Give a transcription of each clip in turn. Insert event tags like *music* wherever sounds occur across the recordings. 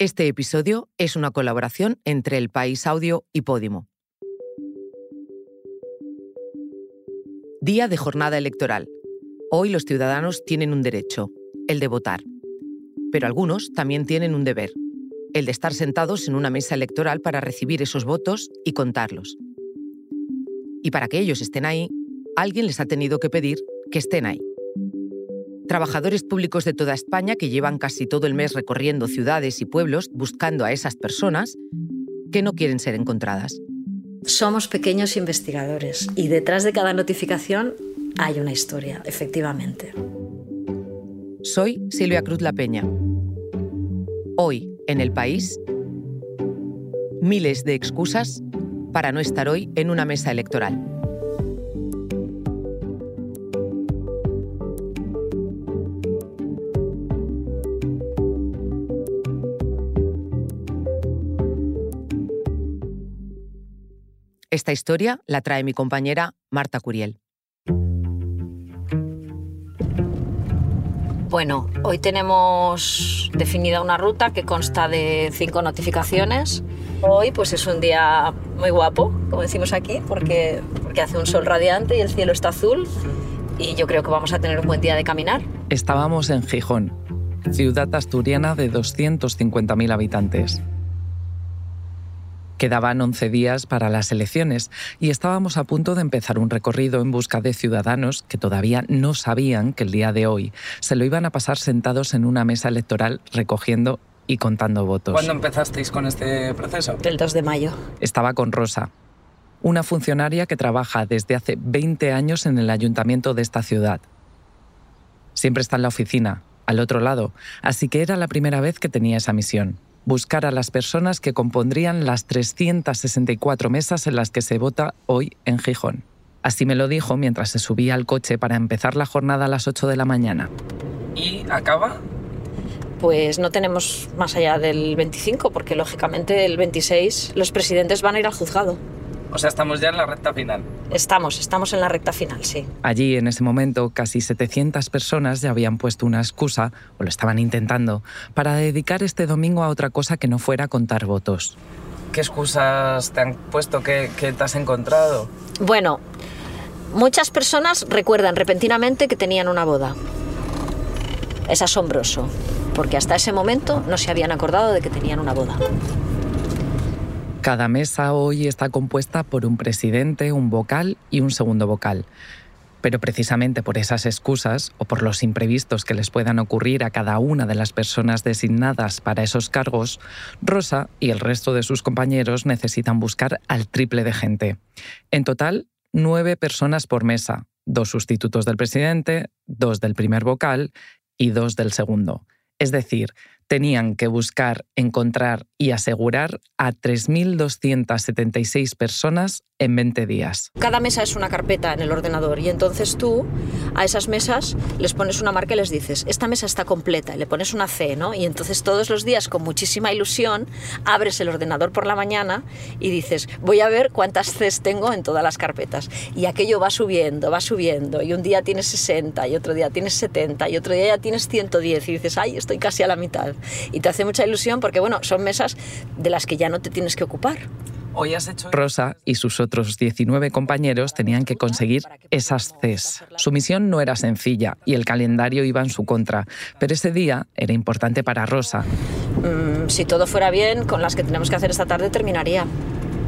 Este episodio es una colaboración entre El País Audio y Podimo. Día de jornada electoral. Hoy los ciudadanos tienen un derecho, el de votar. Pero algunos también tienen un deber, el de estar sentados en una mesa electoral para recibir esos votos y contarlos. Y para que ellos estén ahí, alguien les ha tenido que pedir que estén ahí trabajadores públicos de toda España que llevan casi todo el mes recorriendo ciudades y pueblos buscando a esas personas que no quieren ser encontradas. Somos pequeños investigadores y detrás de cada notificación hay una historia, efectivamente. Soy Silvia Cruz La Peña. Hoy, en el país, miles de excusas para no estar hoy en una mesa electoral. Esta historia la trae mi compañera Marta Curiel. Bueno, hoy tenemos definida una ruta que consta de cinco notificaciones. Hoy pues es un día muy guapo, como decimos aquí, porque, porque hace un sol radiante y el cielo está azul y yo creo que vamos a tener un buen día de caminar. Estábamos en Gijón, ciudad asturiana de 250.000 habitantes. Quedaban 11 días para las elecciones y estábamos a punto de empezar un recorrido en busca de ciudadanos que todavía no sabían que el día de hoy se lo iban a pasar sentados en una mesa electoral recogiendo y contando votos. ¿Cuándo empezasteis con este proceso? El 2 de mayo. Estaba con Rosa, una funcionaria que trabaja desde hace 20 años en el ayuntamiento de esta ciudad. Siempre está en la oficina, al otro lado, así que era la primera vez que tenía esa misión buscar a las personas que compondrían las 364 mesas en las que se vota hoy en Gijón. Así me lo dijo mientras se subía al coche para empezar la jornada a las 8 de la mañana. ¿Y acaba? Pues no tenemos más allá del 25, porque lógicamente el 26 los presidentes van a ir al juzgado. O sea, estamos ya en la recta final. Estamos, estamos en la recta final, sí. Allí, en ese momento, casi 700 personas ya habían puesto una excusa, o lo estaban intentando, para dedicar este domingo a otra cosa que no fuera contar votos. ¿Qué excusas te han puesto? ¿Qué, qué te has encontrado? Bueno, muchas personas recuerdan repentinamente que tenían una boda. Es asombroso, porque hasta ese momento no se habían acordado de que tenían una boda. Cada mesa hoy está compuesta por un presidente, un vocal y un segundo vocal. Pero precisamente por esas excusas o por los imprevistos que les puedan ocurrir a cada una de las personas designadas para esos cargos, Rosa y el resto de sus compañeros necesitan buscar al triple de gente. En total, nueve personas por mesa, dos sustitutos del presidente, dos del primer vocal y dos del segundo. Es decir, tenían que buscar, encontrar y asegurar a 3.276 personas en 20 días. Cada mesa es una carpeta en el ordenador y entonces tú a esas mesas les pones una marca y les dices, esta mesa está completa, y le pones una C, ¿no? Y entonces todos los días con muchísima ilusión abres el ordenador por la mañana y dices, voy a ver cuántas Cs tengo en todas las carpetas. Y aquello va subiendo, va subiendo y un día tienes 60 y otro día tienes 70 y otro día ya tienes 110 y dices, ay, estoy casi a la mitad. Y te hace mucha ilusión porque, bueno, son mesas de las que ya no te tienes que ocupar. Hoy has hecho... Rosa y sus otros 19 compañeros tenían que conseguir esas Cs. Su misión no era sencilla y el calendario iba en su contra, pero ese día era importante para Rosa. Mm, si todo fuera bien, con las que tenemos que hacer esta tarde terminaría.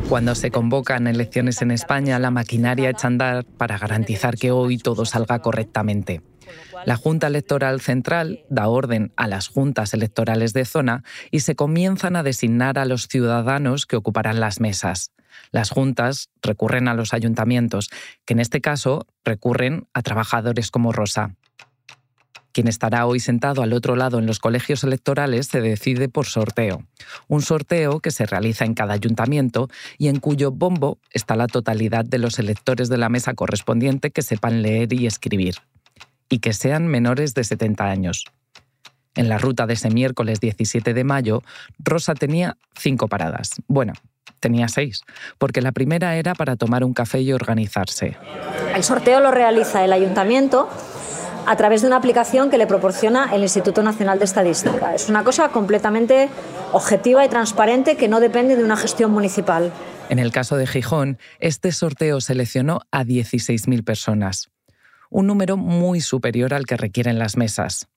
Cuando se convocan elecciones en España, la maquinaria echa a andar para garantizar que hoy todo salga correctamente. La Junta Electoral Central da orden a las juntas electorales de zona y se comienzan a designar a los ciudadanos que ocuparán las mesas. Las juntas recurren a los ayuntamientos, que en este caso recurren a trabajadores como Rosa. Quien estará hoy sentado al otro lado en los colegios electorales se decide por sorteo. Un sorteo que se realiza en cada ayuntamiento y en cuyo bombo está la totalidad de los electores de la mesa correspondiente que sepan leer y escribir y que sean menores de 70 años. En la ruta de ese miércoles 17 de mayo, Rosa tenía cinco paradas. Bueno, tenía seis, porque la primera era para tomar un café y organizarse. El sorteo lo realiza el ayuntamiento a través de una aplicación que le proporciona el Instituto Nacional de Estadística. Es una cosa completamente objetiva y transparente que no depende de una gestión municipal. En el caso de Gijón, este sorteo seleccionó a 16.000 personas, un número muy superior al que requieren las mesas.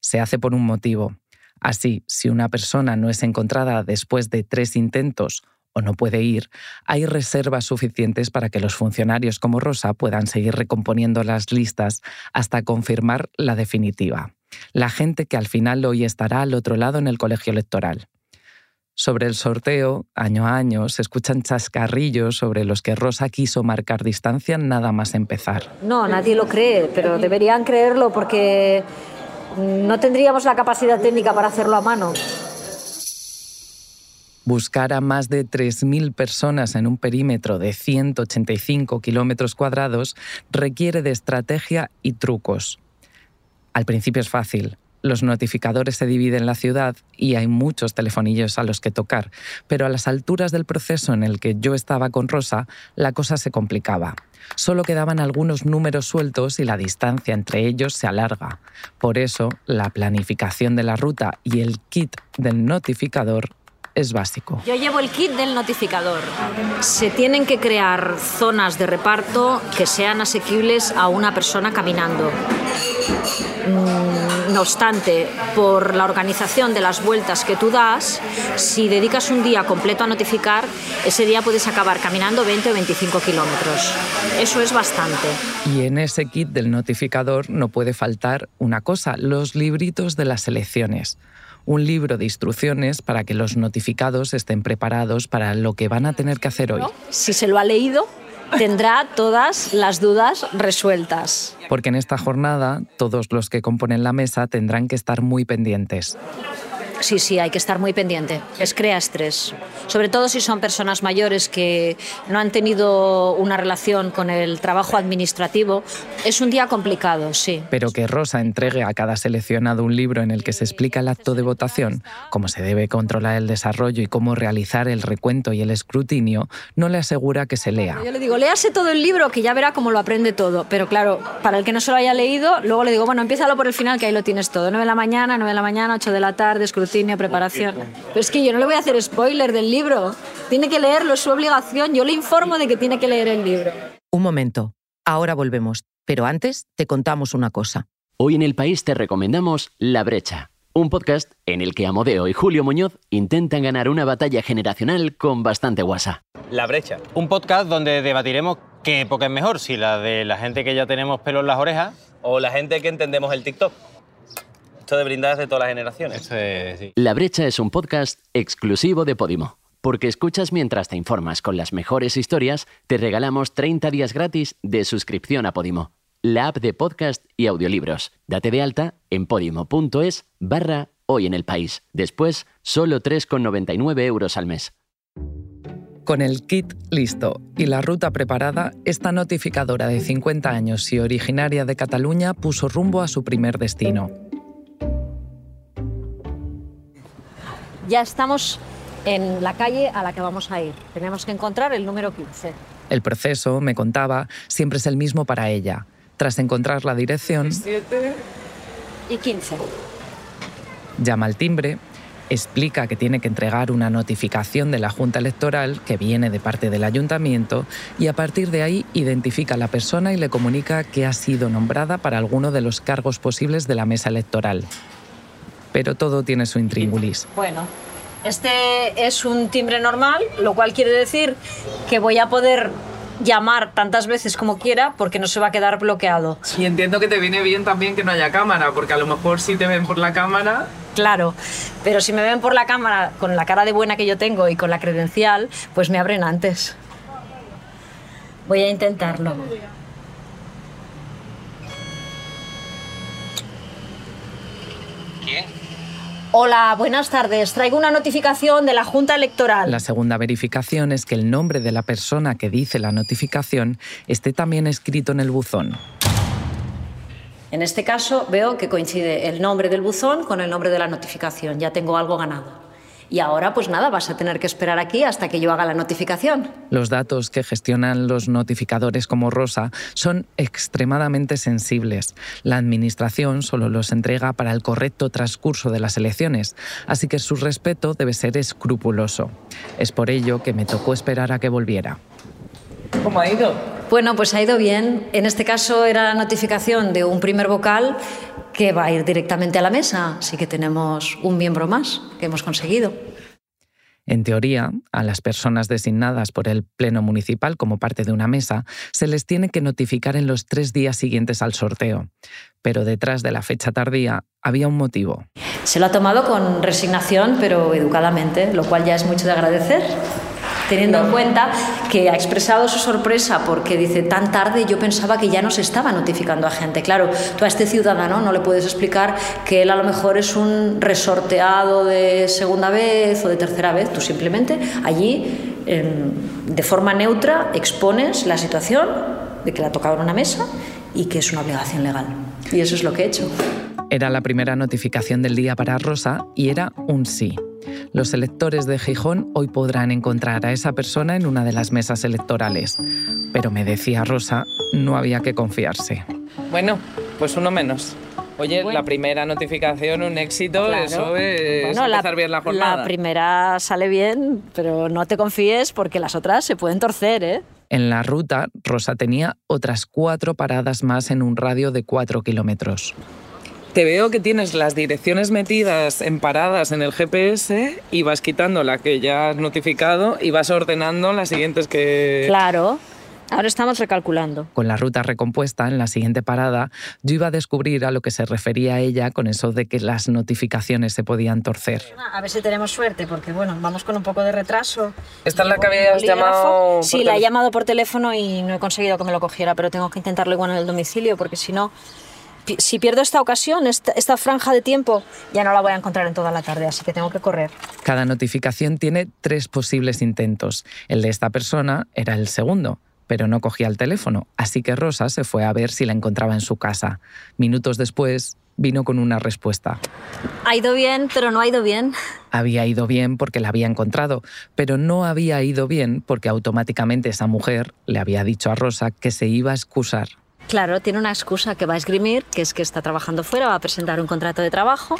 Se hace por un motivo. Así, si una persona no es encontrada después de tres intentos o no puede ir, hay reservas suficientes para que los funcionarios como Rosa puedan seguir recomponiendo las listas hasta confirmar la definitiva. La gente que al final hoy estará al otro lado en el colegio electoral. Sobre el sorteo, año a año, se escuchan chascarrillos sobre los que Rosa quiso marcar distancia nada más empezar. No, nadie lo cree, pero deberían creerlo porque no tendríamos la capacidad técnica para hacerlo a mano. Buscar a más de 3.000 personas en un perímetro de 185 kilómetros cuadrados requiere de estrategia y trucos. Al principio es fácil. Los notificadores se dividen la ciudad y hay muchos telefonillos a los que tocar, pero a las alturas del proceso en el que yo estaba con Rosa, la cosa se complicaba. Solo quedaban algunos números sueltos y la distancia entre ellos se alarga. Por eso, la planificación de la ruta y el kit del notificador es básico. Yo llevo el kit del notificador. Se tienen que crear zonas de reparto que sean asequibles a una persona caminando. Mm, no obstante, por la organización de las vueltas que tú das, si dedicas un día completo a notificar, ese día puedes acabar caminando 20 o 25 kilómetros. Eso es bastante. Y en ese kit del notificador no puede faltar una cosa, los libritos de las elecciones un libro de instrucciones para que los notificados estén preparados para lo que van a tener que hacer hoy. Si se lo ha leído, tendrá todas las dudas resueltas. Porque en esta jornada todos los que componen la mesa tendrán que estar muy pendientes. Sí, sí, hay que estar muy pendiente. Es crea estrés. Sobre todo si son personas mayores que no han tenido una relación con el trabajo administrativo. Es un día complicado, sí. Pero que Rosa entregue a cada seleccionado un libro en el que se explica el acto de votación, cómo se debe controlar el desarrollo y cómo realizar el recuento y el escrutinio, no le asegura que se lea. Yo le digo, léase todo el libro que ya verá cómo lo aprende todo. Pero claro, para el que no se lo haya leído, luego le digo, bueno, empiézalo por el final que ahí lo tienes todo. 9 de la mañana, 9 de la mañana, 8 de la tarde, escrutinio preparación. Pero es que yo no le voy a hacer spoiler del libro. Tiene que leerlo, es su obligación. Yo le informo de que tiene que leer el libro. Un momento. Ahora volvemos. Pero antes te contamos una cosa. Hoy en el país te recomendamos La Brecha, un podcast en el que Amodeo y Julio Muñoz intentan ganar una batalla generacional con bastante guasa. La Brecha, un podcast donde debatiremos qué época es mejor, si la de la gente que ya tenemos pelo en las orejas o la gente que entendemos el TikTok. Esto de brindar de todas las generaciones. La Brecha es un podcast exclusivo de Podimo. Porque escuchas mientras te informas con las mejores historias, te regalamos 30 días gratis de suscripción a Podimo, la app de podcast y audiolibros. Date de alta en podimo.es barra hoy en el país. Después, solo 3,99 euros al mes. Con el kit listo y la ruta preparada, esta notificadora de 50 años y originaria de Cataluña puso rumbo a su primer destino, ya estamos en la calle a la que vamos a ir. Tenemos que encontrar el número 15. El proceso, me contaba, siempre es el mismo para ella. Tras encontrar la dirección... 7 y 15. Llama al timbre, explica que tiene que entregar una notificación de la Junta Electoral que viene de parte del ayuntamiento y a partir de ahí identifica a la persona y le comunica que ha sido nombrada para alguno de los cargos posibles de la mesa electoral pero todo tiene su intríngulis. Bueno, este es un timbre normal, lo cual quiere decir que voy a poder llamar tantas veces como quiera porque no se va a quedar bloqueado. Y entiendo que te viene bien también que no haya cámara, porque a lo mejor si te ven por la cámara... Claro, pero si me ven por la cámara con la cara de buena que yo tengo y con la credencial, pues me abren antes. Voy a intentarlo. Hola, buenas tardes. Traigo una notificación de la Junta Electoral. La segunda verificación es que el nombre de la persona que dice la notificación esté también escrito en el buzón. En este caso veo que coincide el nombre del buzón con el nombre de la notificación. Ya tengo algo ganado. Y ahora, pues nada, vas a tener que esperar aquí hasta que yo haga la notificación. Los datos que gestionan los notificadores como Rosa son extremadamente sensibles. La Administración solo los entrega para el correcto transcurso de las elecciones, así que su respeto debe ser escrupuloso. Es por ello que me tocó esperar a que volviera. ¿Cómo ha ido? Bueno, pues ha ido bien. En este caso era la notificación de un primer vocal que va a ir directamente a la mesa, así que tenemos un miembro más que hemos conseguido. En teoría, a las personas designadas por el Pleno Municipal como parte de una mesa se les tiene que notificar en los tres días siguientes al sorteo. Pero detrás de la fecha tardía había un motivo. Se lo ha tomado con resignación, pero educadamente, lo cual ya es mucho de agradecer teniendo en cuenta que ha expresado su sorpresa porque dice, tan tarde yo pensaba que ya no se estaba notificando a gente. Claro, tú a este ciudadano no le puedes explicar que él a lo mejor es un resorteado de segunda vez o de tercera vez, tú simplemente allí, em, de forma neutra, expones la situación de que tocado en una mesa y que es una obligación legal. Y eso es lo que he hecho. Era la primera notificación del día para Rosa y era un sí. Los electores de Gijón hoy podrán encontrar a esa persona en una de las mesas electorales. Pero me decía Rosa, no había que confiarse. Bueno, pues uno menos. Oye, la primera notificación, un éxito, eso es empezar bien la jornada. La primera sale bien, pero no te confíes porque las otras se pueden torcer, ¿eh? En la ruta, Rosa tenía otras cuatro paradas más en un radio de cuatro kilómetros. Te veo que tienes las direcciones metidas en paradas en el GPS y vas quitando la que ya has notificado y vas ordenando las siguientes que... Claro. Ahora estamos recalculando. Con la ruta recompuesta, en la siguiente parada, yo iba a descubrir a lo que se refería ella con eso de que las notificaciones se podían torcer. A ver si tenemos suerte, porque bueno, vamos con un poco de retraso. ¿Esta es la que habías llamado? Sí, la he llamado por teléfono y no he conseguido que me lo cogiera, pero tengo que intentarlo igual en el domicilio, porque si no, si pierdo esta ocasión, esta, franja de tiempo, ya no la voy a encontrar en toda la tarde, así que tengo que correr. Cada notificación tiene tres posibles intentos. El de esta persona era el segundo, pero no cogía el teléfono, así que Rosa se fue a ver si la encontraba en su casa. Minutos después, vino con una respuesta. Ha ido bien, pero no ha ido bien. Había ido bien porque la había encontrado, pero no había ido bien porque automáticamente esa mujer le había dicho a Rosa que se iba a excusar Claro, tiene una excusa que va a esgrimir, que es que está trabajando fuera, va a presentar un contrato de trabajo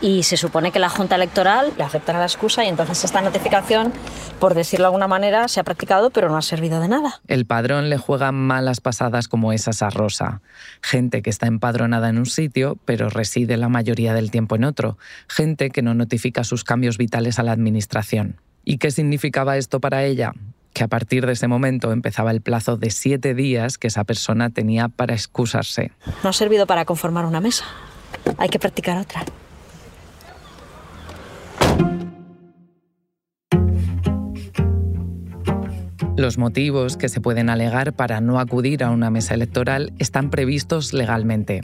y se supone que la Junta Electoral le aceptará la excusa y entonces esta notificación, por decirlo de alguna manera, se ha practicado pero no ha servido de nada. El padrón le juega malas pasadas como esas a Rosa. Gente que está empadronada en un sitio pero reside la mayoría del tiempo en otro. Gente que no notifica sus cambios vitales a la Administración. ¿Y qué significaba esto para ella? Que a partir de ese momento empezaba el plazo de siete días que esa persona tenía para excusarse. No ha servido para conformar una mesa. Hay que practicar otra. Los motivos que se pueden alegar para no acudir a una mesa electoral están previstos legalmente.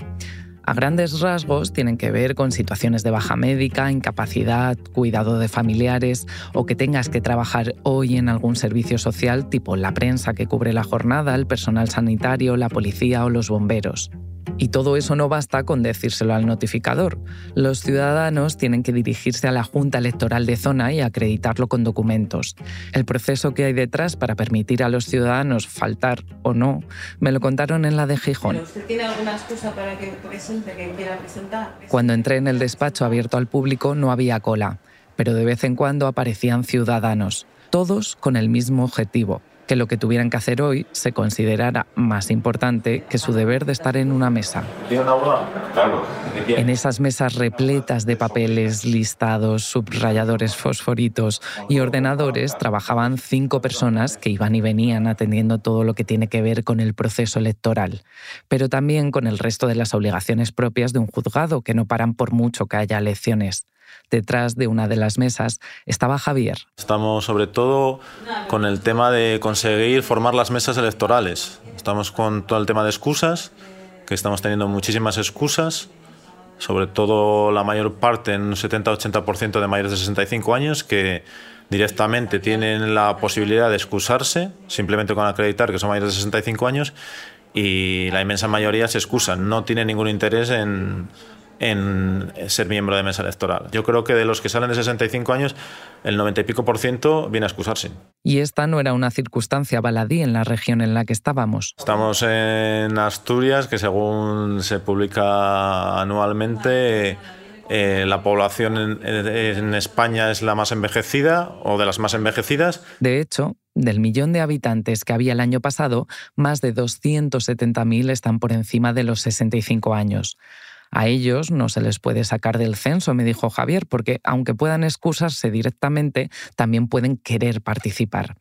A grandes rasgos tienen que ver con situaciones de baja médica, incapacidad, cuidado de familiares o que tengas que trabajar hoy en algún servicio social tipo la prensa que cubre la jornada, el personal sanitario, la policía o los bomberos. Y todo eso no basta con decírselo al notificador. Los ciudadanos tienen que dirigirse a la Junta Electoral de Zona y acreditarlo con documentos. El proceso que hay detrás para permitir a los ciudadanos faltar o no, me lo contaron en la de Gijón. ¿Usted tiene alguna excusa para que presente, que quiera presentar? Cuando entré en el despacho abierto al público no había cola, pero de vez en cuando aparecían ciudadanos, todos con el mismo objetivo, que lo que tuvieran que hacer hoy se considerara más importante que su deber de estar en una mesa. En esas mesas repletas de papeles, listados, subrayadores fosforitos y ordenadores trabajaban cinco personas que iban y venían atendiendo todo lo que tiene que ver con el proceso electoral, pero también con el resto de las obligaciones propias de un juzgado que no paran por mucho que haya elecciones. Detrás de una de las mesas estaba Javier. Estamos sobre todo con el tema de conseguir formar las mesas electorales. Estamos con todo el tema de excusas, que estamos teniendo muchísimas excusas, sobre todo la mayor parte, en un 70-80% de mayores de 65 años, que directamente tienen la posibilidad de excusarse, simplemente con acreditar que son mayores de 65 años, y la inmensa mayoría se excusan, no tienen ningún interés en en ser miembro de mesa electoral. Yo creo que de los que salen de 65 años, el 90 y pico por ciento viene a excusarse. Y esta no era una circunstancia baladí en la región en la que estábamos. Estamos en Asturias, que según se publica anualmente, eh, la población en, España es la más envejecida o de las más envejecidas. De hecho, del millón de habitantes que había el año pasado, más de 270.000 están por encima de los 65 años. A ellos no se les puede sacar del censo, me dijo Javier, porque aunque puedan excusarse directamente, también pueden querer participar.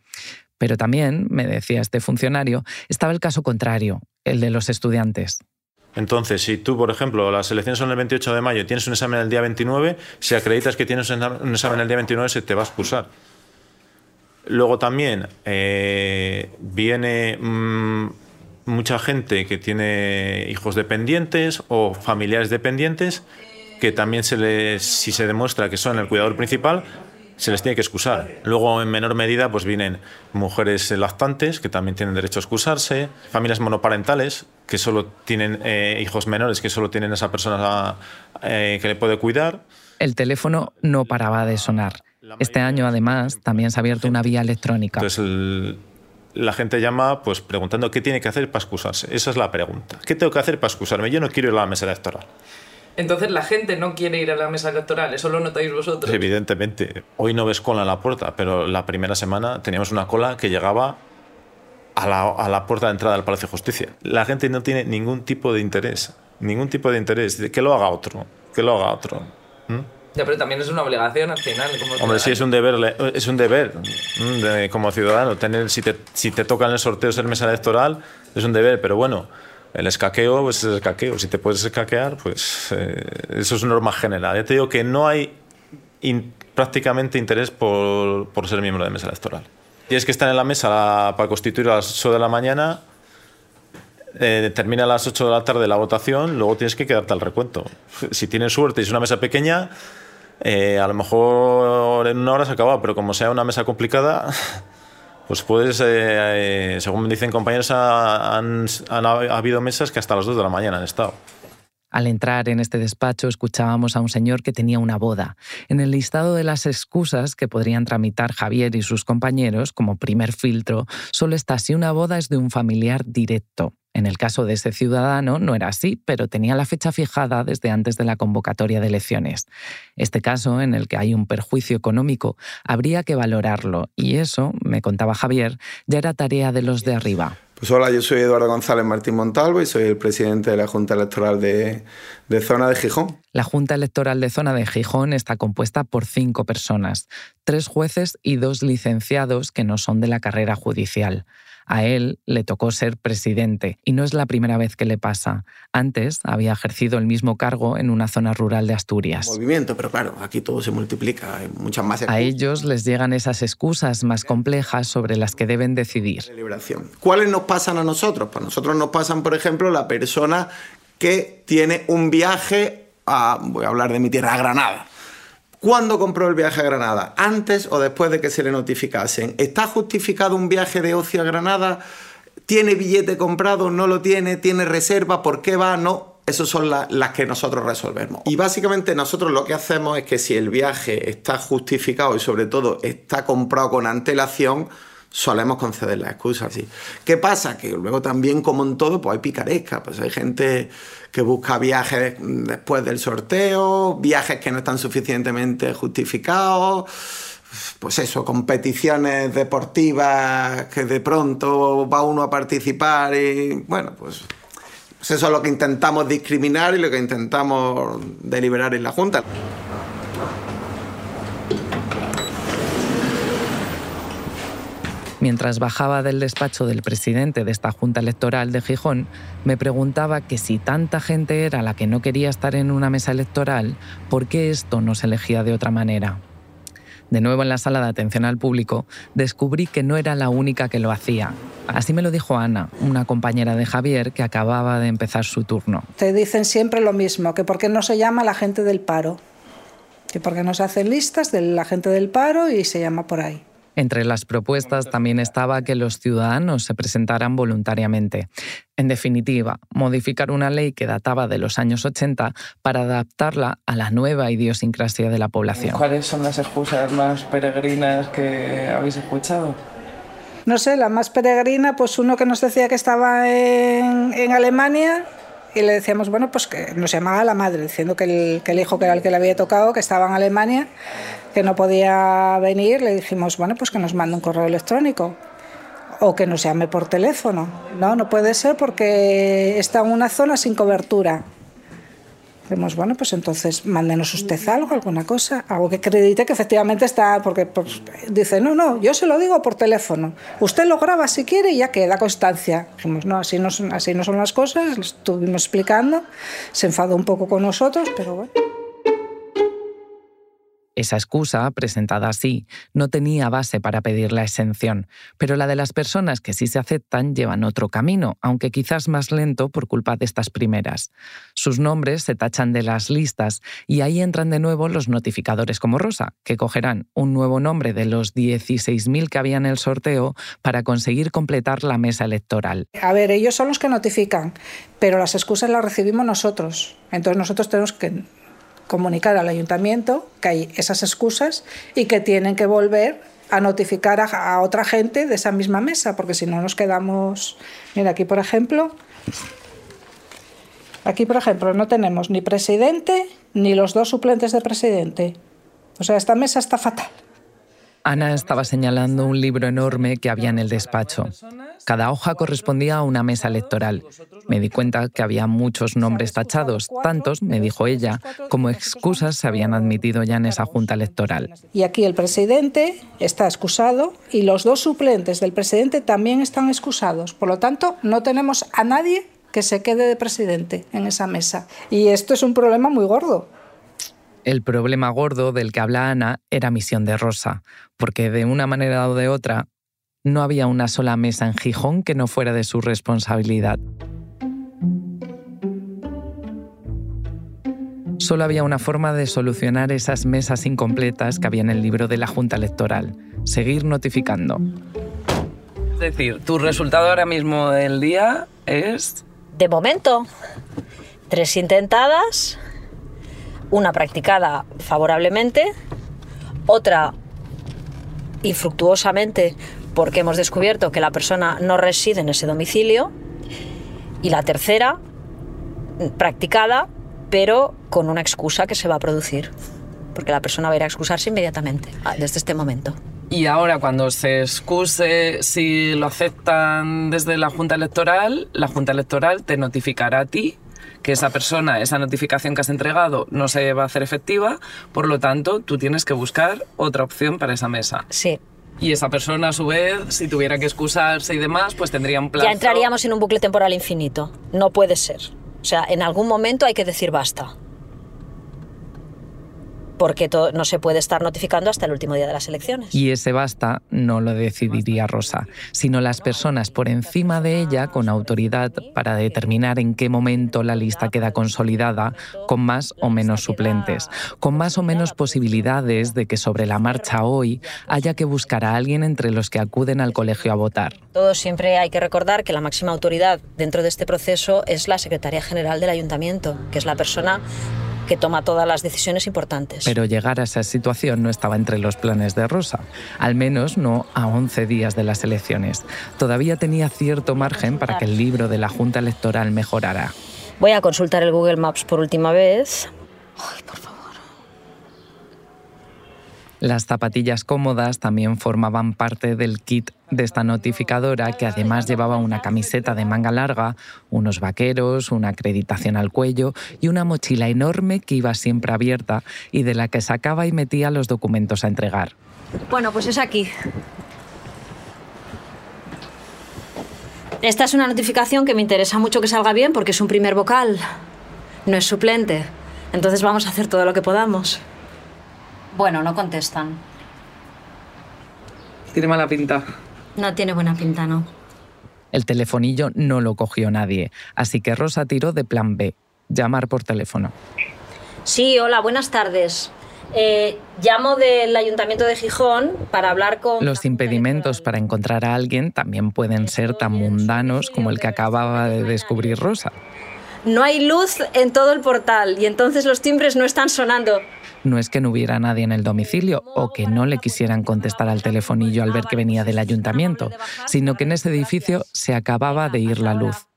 Pero también, me decía este funcionario, estaba el caso contrario, el de los estudiantes. Entonces, si tú, por ejemplo, las elecciones son el 28 de mayo y tienes un examen el día 29, si acreditas que tienes un examen el día 29, se te va a expulsar. Luego también eh, viene mm, mucha gente que tiene hijos dependientes o familiares dependientes que también se les, si se demuestra que son el cuidador principal, se les tiene que excusar. Luego, en menor medida, pues vienen mujeres lactantes que también tienen derecho a excusarse, familias monoparentales que solo tienen eh, hijos menores, que solo tienen esa persona eh, que le puede cuidar. El teléfono no paraba de sonar. Este año, además, también se ha abierto una vía electrónica. Entonces, la gente llama pues preguntando qué tiene que hacer para excusarse. Esa es la pregunta. ¿Qué tengo que hacer para excusarme? Yo no quiero ir a la mesa electoral. Entonces la gente no quiere ir a la mesa electoral, eso lo notáis vosotros. Evidentemente. Hoy no ves cola en la puerta, pero la primera semana teníamos una cola que llegaba a la, puerta de entrada del Palacio de Justicia. La gente no tiene ningún tipo de interés, ningún tipo de interés. Que lo haga otro, que lo haga otro. Ya, pero también es una obligación al final. Hombre, sí, es un deber, es un deber como ciudadano. Tener, si, te, si te toca en el sorteo ser mesa electoral, es un deber, pero bueno el escaqueo pues, es el escaqueo. Si te puedes escaquear, pues eh, eso es norma general. Ya te digo que no hay prácticamente interés por, por, ser miembro de mesa electoral. Tienes que estar en la mesa para constituir a las 8 de la mañana, eh, termina a las 8 de la tarde la votación, luego tienes que quedarte al recuento. Si tienes suerte y es una mesa pequeña, eh, a lo mejor en una hora se acaba, pero como sea una mesa complicada, *laughs* pues puedes, eh, eh, según dicen compañeros, han, ha habido mesas que hasta las 2 de la mañana han estado. Al entrar en este despacho escuchábamos a un señor que tenía una boda. En el listado de las excusas que podrían tramitar Javier y sus compañeros como primer filtro, solo está si una boda es de un familiar directo. En el caso de ese ciudadano no era así, pero tenía la fecha fijada desde antes de la convocatoria de elecciones. Este caso, en el que hay un perjuicio económico, habría que valorarlo, y eso, me contaba Javier, ya era tarea de los de arriba. Pues hola, yo soy Eduardo González Martín Montalvo y soy el presidente de la Junta Electoral de, de, Zona de Gijón. La Junta Electoral de Zona de Gijón está compuesta por cinco personas, tres jueces y dos licenciados que no son de la carrera judicial. A él le tocó ser presidente y no es la primera vez que le pasa. Antes había ejercido el mismo cargo en una zona rural de Asturias. Movimiento, pero claro, aquí todo se multiplica, hay muchas más. A ellos les llegan esas excusas más complejas sobre las que deben decidir. ¿Cuáles nos pasan a nosotros? Pues a nosotros nos pasan, por ejemplo, la persona que tiene un viaje a, voy a hablar de mi tierra, a Granada ¿Cuándo compró el viaje a Granada? ¿Antes o después de que se le notificasen? ¿Está justificado un viaje de ocio a Granada? ¿Tiene billete comprado? ¿No lo tiene? ¿Tiene reserva? ¿Por qué va? No. Esas son las que nosotros resolvemos. Y básicamente nosotros lo que hacemos es que si el viaje está justificado y sobre todo está comprado con antelación, solemos conceder la excusa. ¿sí? ¿Qué pasa? Que luego también, como en todo, pues hay picaresca. Pues hay gente que busca viajes después del sorteo, viajes que no están suficientemente justificados. Pues eso, competiciones deportivas que de pronto va uno a participar y bueno, pues, pues eso es lo que intentamos discriminar y lo que intentamos deliberar en la Junta. Mientras bajaba del despacho del presidente de esta Junta Electoral de Gijón, me preguntaba que si tanta gente era la que no quería estar en una mesa electoral, ¿por qué esto no se elegía de otra manera? De nuevo en la sala de atención al público, descubrí que no era la única que lo hacía. Así me lo dijo Ana, una compañera de Javier que acababa de empezar su turno. Te dicen siempre lo mismo, que por qué no se llama la gente del paro, que por qué no se hacen listas de la gente del paro y se llama por ahí. Entre las propuestas también estaba que los ciudadanos se presentaran voluntariamente. En definitiva, modificar una ley que databa de los años 80 para adaptarla a la nueva idiosincrasia de la población. ¿Cuáles son las excusas más peregrinas que habéis escuchado? No sé, la más peregrina, pues uno que nos decía que estaba en, en Alemania y le decíamos, bueno, pues que nos llamaba la madre, diciendo que el, que el, hijo que era el que le había tocado, que estaba en Alemania, que no podía venir, le dijimos, bueno, pues que nos mande un correo electrónico o que nos llame por teléfono. No, no puede ser porque está en una zona sin cobertura. Decimos, bueno, pues entonces mándenos usted algo, alguna cosa, algo que acredite que efectivamente está, porque pues, dice, no, no, yo se lo digo por teléfono. Usted lo graba si quiere y ya queda constancia. Dijimos, no, así no, son, así no son las cosas, lo estuvimos explicando, se enfadó un poco con nosotros, pero bueno. Esa excusa, presentada así, no tenía base para pedir la exención, pero la de las personas que sí se aceptan llevan otro camino, aunque quizás más lento por culpa de estas primeras. Sus nombres se tachan de las listas y ahí entran de nuevo los notificadores como Rosa, que cogerán un nuevo nombre de los 16.000 que había en el sorteo para conseguir completar la mesa electoral. A ver, ellos son los que notifican, pero las excusas las recibimos nosotros. Entonces nosotros tenemos que comunicar al ayuntamiento que hay esas excusas y que tienen que volver a notificar a, otra gente de esa misma mesa, porque si no nos quedamos... Mira, aquí por ejemplo, aquí por ejemplo no tenemos ni presidente ni los dos suplentes de presidente. O sea, esta mesa está fatal. Ana estaba señalando un libro enorme que había en el despacho. Cada hoja correspondía a una mesa electoral. Me di cuenta que había muchos nombres tachados, tantos, me dijo ella, como excusas se habían admitido ya en esa junta electoral. Y aquí el presidente está excusado y los dos suplentes del presidente también están excusados. Por lo tanto, no tenemos a nadie que se quede de presidente en esa mesa. Y esto es un problema muy gordo. El problema gordo del que habla Ana era Misión de Rosa, porque de una manera o de otra no había una sola mesa en Gijón que no fuera de su responsabilidad. Solo había una forma de solucionar esas mesas incompletas que había en el libro de la Junta Electoral, seguir notificando. Es decir, tu resultado ahora mismo del día es... De momento, tres intentadas, una practicada favorablemente, otra infructuosamente porque hemos descubierto que la persona no reside en ese domicilio y la tercera practicada pero con una excusa que se va a producir porque la persona va a ir a excusarse inmediatamente desde este momento. Y ahora cuando se excuse, si lo aceptan desde la Junta Electoral, la Junta Electoral te notificará a ti que esa persona, esa notificación que has entregado no se va a hacer efectiva, por lo tanto, tú tienes que buscar otra opción para esa mesa. Sí. Y esa persona, a su vez, si tuviera que excusarse y demás, pues tendría un plazo. Ya entraríamos en un bucle temporal infinito. No puede ser. O sea, en algún momento hay que decir basta porque no se puede estar notificando hasta el último día de las elecciones. Y ese basta no lo decidiría Rosa, sino las personas por encima de ella con autoridad para determinar en qué momento la lista queda consolidada, con más o menos suplentes, con más o menos posibilidades de que sobre la marcha hoy haya que buscar a alguien entre los que acuden al colegio a votar. Todo siempre hay que recordar que la máxima autoridad dentro de este proceso es la Secretaría General del Ayuntamiento, que es la persona que toma todas las decisiones importantes. Pero llegar a esa situación no estaba entre los planes de Rosa, al menos no a 11 días de las elecciones. Todavía tenía cierto margen para que el libro de la Junta Electoral mejorara. Voy a consultar el Google Maps por última vez. Ay, por favor. Las zapatillas cómodas también formaban parte del kit de esta notificadora que además llevaba una camiseta de manga larga, unos vaqueros, una acreditación al cuello y una mochila enorme que iba siempre abierta y de la que sacaba y metía los documentos a entregar. Bueno, pues es aquí. Esta es una notificación que me interesa mucho que salga bien porque es un primer vocal, no es suplente. Entonces vamos a hacer todo lo que podamos. Bueno, no contestan. Tiene mala pinta. No tiene buena pinta, no. El telefonillo no lo cogió nadie, así que Rosa tiró de plan B, llamar por teléfono. Sí, hola, buenas tardes. Eh, llamo del Ayuntamiento de Gijón para hablar con... Los impedimentos para encontrar a alguien también pueden ser tan mundanos como el que acababa de descubrir Rosa. No hay luz en todo el portal y entonces los timbres no están sonando. No es que no hubiera nadie en el domicilio o que no le quisieran contestar al telefonillo al ver que venía del ayuntamiento, sino que en ese edificio se acababa de ir la luz.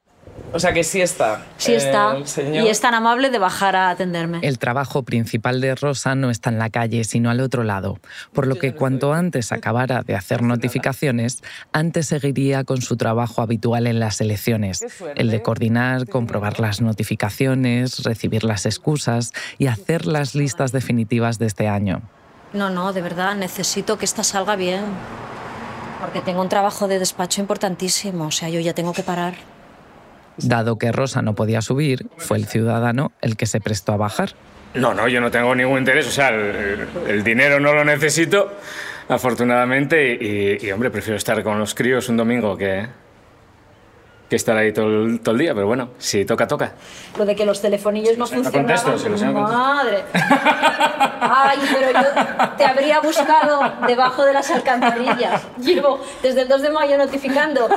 O sea que sí está. Sí está. el señor. Y es tan amable de bajar a atenderme. El trabajo principal de Rosa no está en la calle, sino al otro lado, por lo que cuanto antes *laughs* acabara de hacer notificaciones, antes seguiría con su trabajo habitual en las elecciones, el de coordinar, comprobar las notificaciones, recibir las excusas y hacer las listas definitivas de este año. No, no, de verdad, necesito que esta salga bien. Porque tengo un trabajo de despacho importantísimo, o sea, yo ya tengo que parar. Dado que Rosa no podía subir, fue el ciudadano el que se prestó a bajar. No, no, yo no tengo ningún interés. O sea, el, el dinero no lo necesito, afortunadamente. Y, y, hombre, prefiero estar con los críos un domingo que, que estar ahí todo el, todo el día. Pero bueno, si toca, toca. Lo de que los telefonillos no no contesto, sé, no contesto. Madre. *laughs* Ay, pero yo te habría buscado debajo de las alcantarillas. Llevo desde el 2 de mayo notificando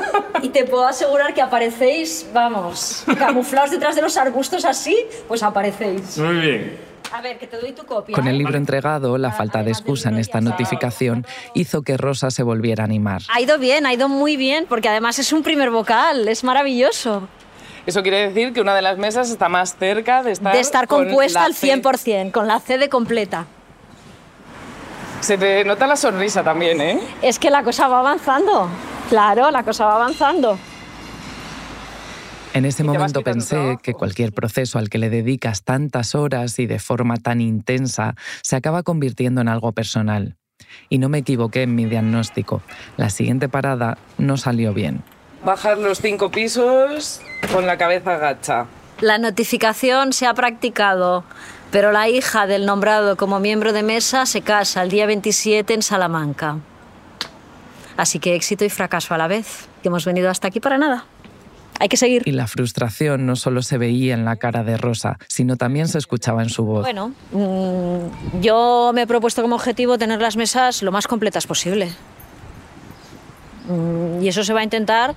y te puedo asegurar que aparecéis, vamos, camuflados detrás de los arbustos así, pues aparecéis. Muy bien. A ver, que te doy tu copia. Con el ¿eh? libro entregado, la falta de excusa en esta notificación hizo que Rosa se volviera a animar. Ha ido bien, ha ido muy bien, porque además es un primer vocal, es maravilloso. Eso quiere decir que una de las mesas está más cerca de estar, De estar compuesta al C. 100%, con la C de completa. Se te nota la sonrisa también, ¿eh? Es que la cosa va avanzando. Claro, la cosa va avanzando. En ese momento pensé que cualquier proceso al que le dedicas tantas horas y de forma tan intensa se acaba convirtiendo en algo personal. Y no me equivoqué en mi diagnóstico. La siguiente parada no salió bien. Bajar los cinco pisos con la cabeza agacha. La notificación se ha practicado, pero la hija del nombrado como miembro de mesa se casa el día 27 en Salamanca. Así que éxito y fracaso a la vez, que hemos venido hasta aquí para nada. Hay que seguir. Y la frustración no solo se veía en la cara de Rosa, sino también se escuchaba en su voz. Bueno, mm, yo me he propuesto como objetivo tener las mesas lo más completas posible. Mm, Y eso se va a intentar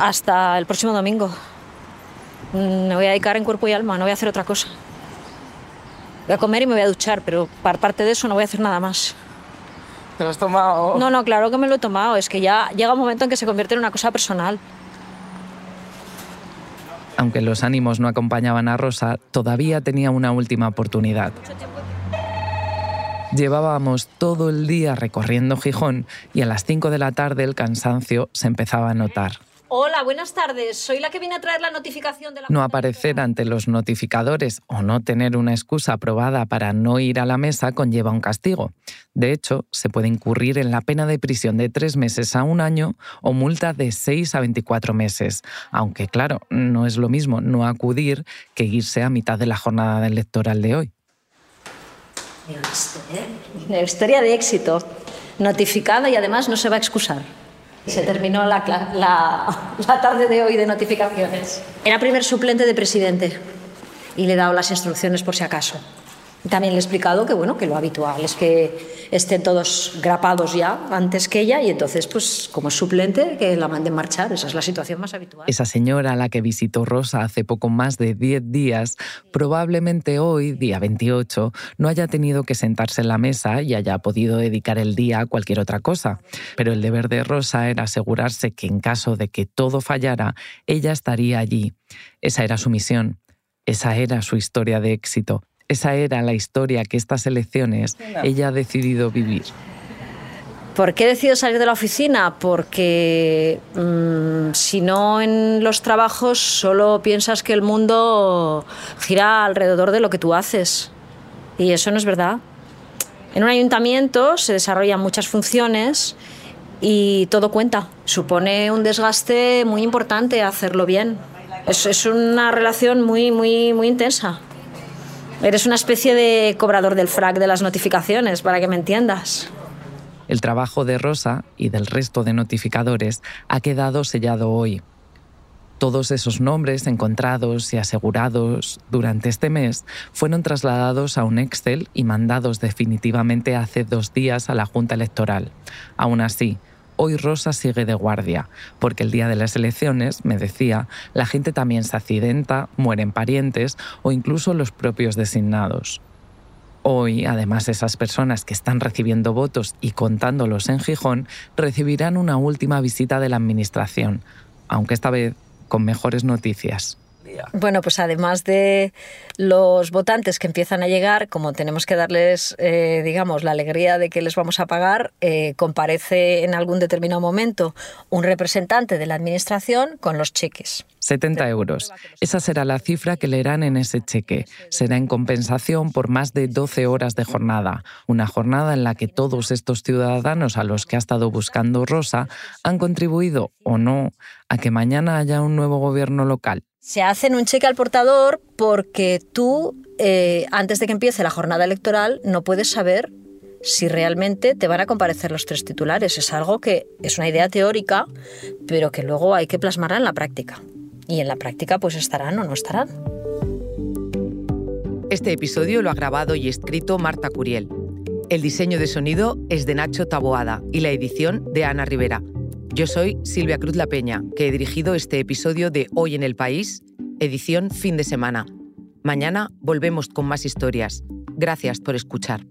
hasta el próximo domingo. Mm, Me voy a dedicar en cuerpo y alma, no voy a hacer otra cosa. Voy a comer y me voy a duchar, pero para parte de eso no voy a hacer nada más. ¿Te lo has tomado? No, no, claro que me lo he tomado. Es que ya llega un momento en que se convierte en una cosa personal. Aunque los ánimos no acompañaban a Rosa, todavía tenía una última oportunidad. Llevábamos todo el día recorriendo Gijón y a las 5 de la tarde el cansancio se empezaba a notar. Hola, buenas tardes. Soy la que viene a traer la notificación de la... No aparecer ante los notificadores o no tener una excusa aprobada para no ir a la mesa conlleva un castigo. De hecho, se puede incurrir en la pena de prisión de tres meses a un año o multa de 6 a 24 meses. Aunque, claro, no es lo mismo no acudir que irse a mitad de la jornada electoral de hoy. Una historia de éxito, notificada y además no se va a excusar. Se terminó la, la- la tarde de hoy de notificaciones. Era primer suplente de presidente y le he dado las instrucciones por si acaso. También le he explicado que, bueno, que lo habitual es que estén todos grapados ya antes que ella y entonces, pues, como suplente, que la manden marchar. Esa es la situación más habitual. Esa señora a la que visitó Rosa hace poco más de 10 días, probablemente hoy, día 28, no haya tenido que sentarse en la mesa y haya podido dedicar el día a cualquier otra cosa. Pero el deber de Rosa era asegurarse que en caso de que todo fallara, ella estaría allí. Esa era su misión. Esa era su historia de éxito. Esa era la historia que estas elecciones ella ha decidido vivir. ¿Por qué he decidido salir de la oficina? Porque mm, si no en los trabajos solo piensas que el mundo gira alrededor de lo que tú haces. Y eso no es verdad. En un ayuntamiento se desarrollan muchas funciones y todo cuenta. Supone un desgaste muy importante hacerlo bien. Es, es una relación muy, muy, muy intensa. Eres una especie de cobrador del frac de las notificaciones, para que me entiendas. El trabajo de Rosa y del resto de notificadores ha quedado sellado hoy. Todos esos nombres encontrados y asegurados durante este mes fueron trasladados a un Excel y mandados definitivamente hace dos días a la Junta Electoral. Aún así, hoy Rosa sigue de guardia, porque el día de las elecciones, me decía, la gente también se accidenta, mueren parientes o incluso los propios designados. Hoy, además, esas personas que están recibiendo votos y contándolos en Gijón recibirán una última visita de la Administración, aunque esta vez con mejores noticias. Bueno, pues además de los votantes que empiezan a llegar, como tenemos que darles, eh, digamos, la alegría de que les vamos a pagar, eh, comparece en algún determinado momento un representante de la Administración con los cheques. 70 euros. Esa será la cifra que leerán en ese cheque. Será en compensación por más de 12 horas de jornada. Una jornada en la que todos estos ciudadanos a los que ha estado buscando Rosa han contribuido o no a que mañana haya un nuevo gobierno local. Se hacen un cheque al portador porque tú, eh, antes de que empiece la jornada electoral, no puedes saber si realmente te van a comparecer los tres titulares. Es algo que es una idea teórica, pero que luego hay que plasmarla en la práctica. Y en la práctica pues estarán o no estarán. Este episodio lo ha grabado y escrito Marta Curiel. El diseño de sonido es de Nacho Taboada y la edición de Ana Rivera. Yo soy Silvia Cruz La Peña, que he dirigido este episodio de Hoy en el País, edición fin de semana. Mañana volvemos con más historias. Gracias por escuchar.